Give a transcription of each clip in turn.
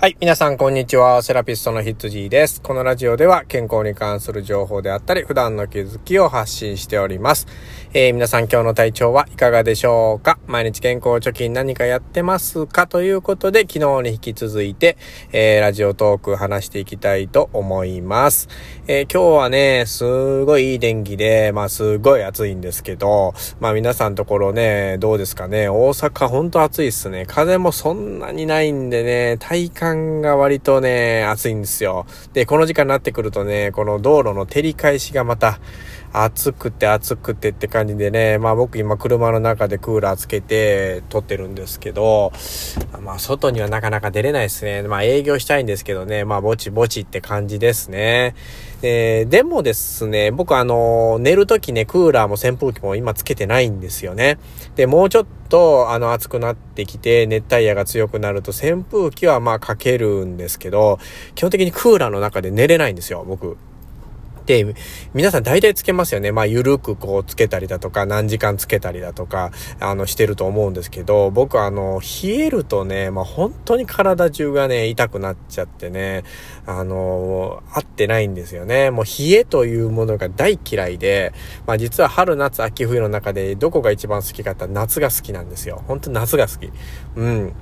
はい。皆さん、こんにちは。セラピストのヒッツジーです。このラジオでは健康に関する情報であったり、普段の気づきを発信しております。えー、皆さん、今日の体調はいかがでしょうか？毎日健康貯金何かやってますか？ということで、昨日に引き続いて、えー、ラジオトーク話していきたいと思います。えー、今日はね、すごいいい天気で、まあ、すごい暑いんですけど、まあ、皆さんところね、どうですかね？大阪ほんと暑いっすね。風もそんなにないんでね、体感間が割とね、暑いんですよ。で、この時間になってくるとね、この道路の照り返しがまた、暑くて暑くてって感じでね、まあ僕今車の中でクーラーつけて撮ってるんですけど、まあ外にはなかなか出れないですね。まあ営業したいんですけどね、まあぼちぼちって感じですね。えー、でもですね、僕あの、寝るときね、クーラーも扇風機も今つけてないんですよね。で、もうちょっとあの暑くなってきて熱帯夜が強くなると扇風機はまあかけるんですけど、基本的にクーラーの中で寝れないんですよ、僕。皆さん大体つけますよね。まあ、ゆるくこうつけたりだとか、何時間つけたりだとか、あの、してると思うんですけど、僕あの、冷えるとね、まあ、本当に体中がね、痛くなっちゃってね、あの、合ってないんですよね。もう冷えというものが大嫌いで、まあ、実は春、夏、秋、冬の中でどこが一番好きかって夏が好きなんですよ。本当夏が好き。うん。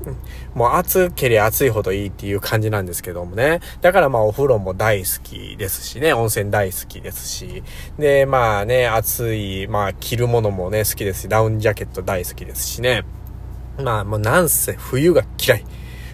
もう暑ければ暑いほどいいっていう感じなんですけどもね。だからまあ、お風呂も大好きですしね、温泉大好き好きですし、で、まあね、暑い、まあ着るものもね、好きですし、ダウンジャケット大好きですしね。まあもうなんせ冬が嫌い。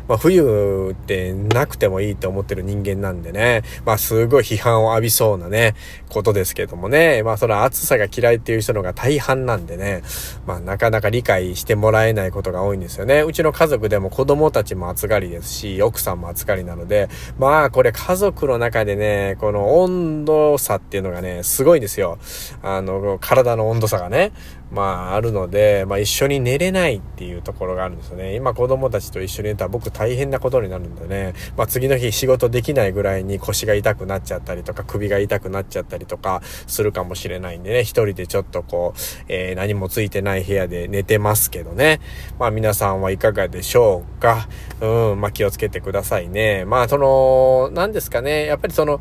まあ、冬ってなくてもいいって思ってる人間なんでね、まあ、すごい批判を浴びそうなね、ことですけどもね、まあ、その暑さが嫌いっていう人のが大半なんでね、まあ、なかなか理解してもらえないことが多いんですよね。うちの家族でも子供たちも暑がりですし、奥さんも暑がりなので、まあ、これ家族の中でね、この温度差っていうのがね、すごいんですよ。あの、体の温度差がね。まあ、あるので、まあ、一緒に寝れないっていうところがあるんですよね。今子供たちと一緒に寝たら僕大変なことになるんでね、まあ、次の日仕事できないぐらいに腰が痛くなっちゃったりとか、首が痛くなっちゃったりとかするかもしれないんでね、一人でちょっとこう、えー、何もついてない部屋で寝てますけどね。まあ、皆さんはいかがでしょうか？うん、まあ、気をつけてくださいね。まあ、その、何ですかね、やっぱりその、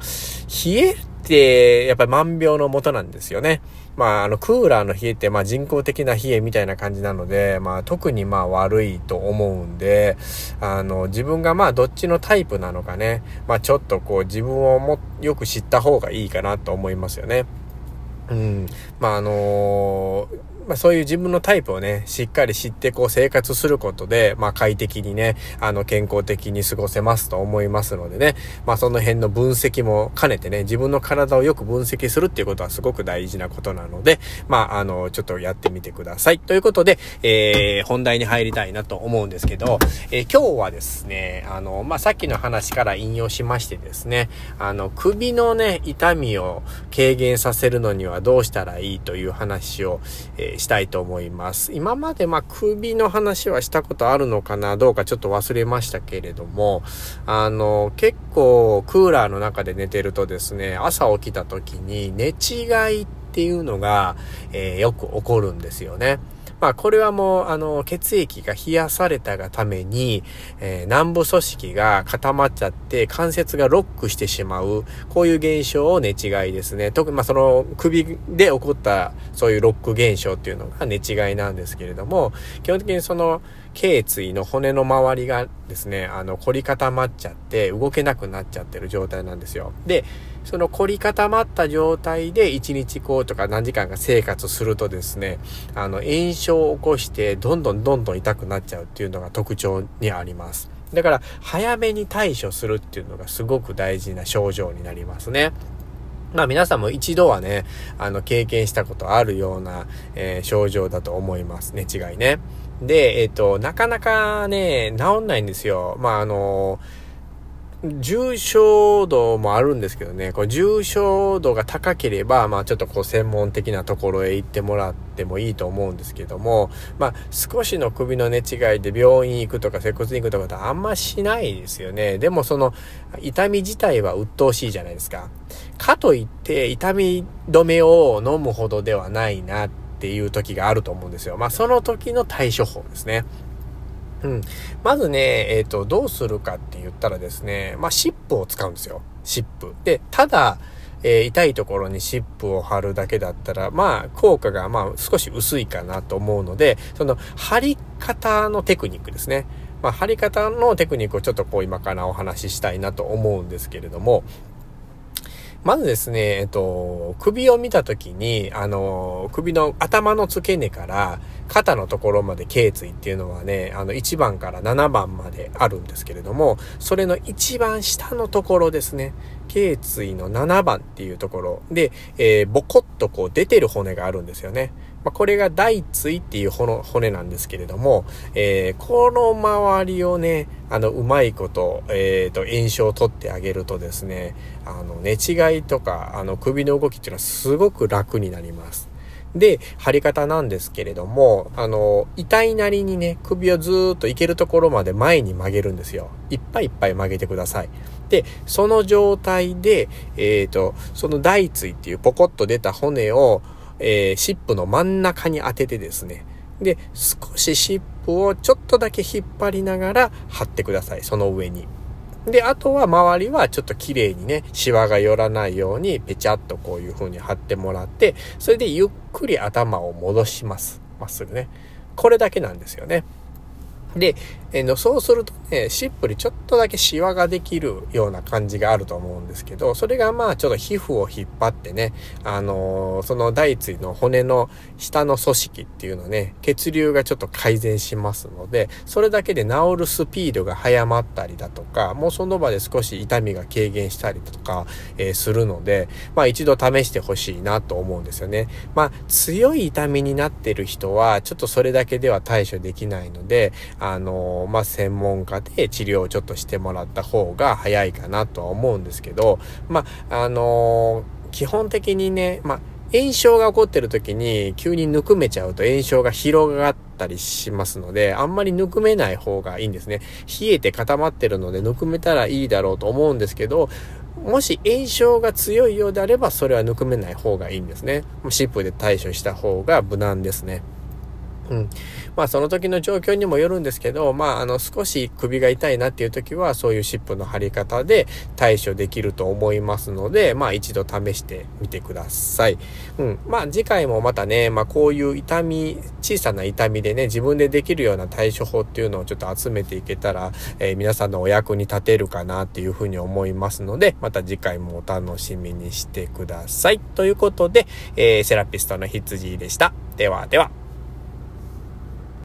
冷えって、やっぱり万病のもとなんですよね。まあ、あの、クーラーの冷えって、まあ、人工的な冷えみたいな感じなので、まあ、特にまあ、悪いと思うんで、あの、自分がまあ、どっちのタイプなのかね、まあ、ちょっとこう、自分をも、よく知った方がいいかなと思いますよね。うん。まあ、あのーまあそういう自分のタイプをね、しっかり知ってこう生活することで、まあ快適にね、あの健康的に過ごせますと思いますのでね、まあその辺の分析も兼ねてね、自分の体をよく分析するっていうことはすごく大事なことなので、まああの、ちょっとやってみてください。ということで、えー、本題に入りたいなと思うんですけど、えー、今日はですね、あの、まあさっきの話から引用しましてですね、あの、首のね、痛みを軽減させるのにはどうしたらいいという話を、えーしたいと思います。今までまあ首の話はしたことあるのかなどうかちょっと忘れましたけれども、あの、結構クーラーの中で寝てるとですね、朝起きた時に寝違いっていうのが、えー、よく起こるんですよね。まあこれはもうあの血液が冷やされたがために、えー、南部組織が固まっちゃって関節がロックしてしまう、こういう現象を寝違いですね。特にまあその首で起こったそういうロック現象っていうのが寝違いなんですけれども、基本的にその頸椎の骨の周りがですね、あの凝り固まっちゃって動けなくなっちゃってる状態なんですよ。で、その凝り固まった状態で1日こうとか何時間か生活するとですね、あの炎症を起こしてどんどんどんどん痛くなっちゃうっていうのが特徴にあります。だから早めに対処するっていうのがすごく大事な症状になりますね。まあ皆さんも一度はね、あの経験したことあるような、えー、症状だと思います。寝違いね。で、えっ、ー、と、なかなかね、治んないんですよ。まああの重症度もあるんですけどね、こう重症度が高ければ、まあちょっとこう専門的なところへ行ってもらってもいいと思うんですけども、まあ少しの首の寝違いで病院行くとか接骨院行くとかってあんましないですよね。でもその痛み自体は鬱陶しいじゃないですか。かといって痛み止めを飲むほどではないなってていう時があると思うんですよ。まあその時の対処法ですね。うん。まずね、えっ、ー、と、どうするかって言ったらですね、まあ、湿布を使うんですよ。湿布。で、ただ、えー、痛いところに湿布を貼るだけだったら、まあ、効果が、まあ、少し薄いかなと思うので、その、貼り方のテクニックですね。まあ、貼り方のテクニックをちょっとこう今からお話ししたいなと思うんですけれども、まずですね、えっと、首を見たときに、あの、首の頭の付け根から肩のところまで頸椎っていうのはね、あの、1番から7番まであるんですけれども、それの一番下のところですね、頸椎の7番っていうところで、えー、ボコッとこう出てる骨があるんですよね。まあ、これが大椎っていう骨なんですけれども、えー、この周りをね、あの、うまいこと、えっ、ー、と、炎症を取ってあげるとですね、あの、寝違いとか、あの、首の動きっていうのはすごく楽になります。で、張り方なんですけれども、あの、痛いなりにね、首をずっといけるところまで前に曲げるんですよ。いっぱいいっぱい曲げてください。で、その状態で、えっ、ー、と、その大椎っていうポコッと出た骨を、えー、シップの真ん中に当ててですね、で、少しシップをちょっとだけ引っ張りながら貼ってください。その上に。で、あとは周りはちょっと綺麗にね、シワが寄らないようにペチャッとこういう風に貼ってもらって、それでゆっくり頭を戻します。まっすぐね。これだけなんですよね。で、え、のそうするとね、しっぽりちょっとだけシワができるような感じがあると思うんですけど、それがまあちょっと皮膚を引っ張ってね、あのー、その大椎の骨の下の組織っていうのね、血流がちょっと改善しますので、それだけで治るスピードが早まったりだとか、もうその場で少し痛みが軽減したりとか、えー、するので、まあ一度試してほしいなと思うんですよね。まあ強い痛みになってる人は、ちょっとそれだけでは対処できないので、あの、まあ、専門家で治療をちょっとしてもらった方が早いかなとは思うんですけど、まあ、あの、基本的にね、まあ、炎症が起こってる時に急にぬくめちゃうと炎症が広がったりしますので、あんまりぬくめない方がいいんですね。冷えて固まってるのでぬくめたらいいだろうと思うんですけど、もし炎症が強いようであれば、それはぬくめない方がいいんですね。湿布で対処した方が無難ですね。うん。まあその時の状況にもよるんですけど、まああの少し首が痛いなっていう時はそういう湿布の貼り方で対処できると思いますので、まあ一度試してみてください。うん。まあ次回もまたね、まあこういう痛み、小さな痛みでね、自分でできるような対処法っていうのをちょっと集めていけたら、えー、皆さんのお役に立てるかなっていうふうに思いますので、また次回もお楽しみにしてください。ということで、えー、セラピストの羊でした。ではでは。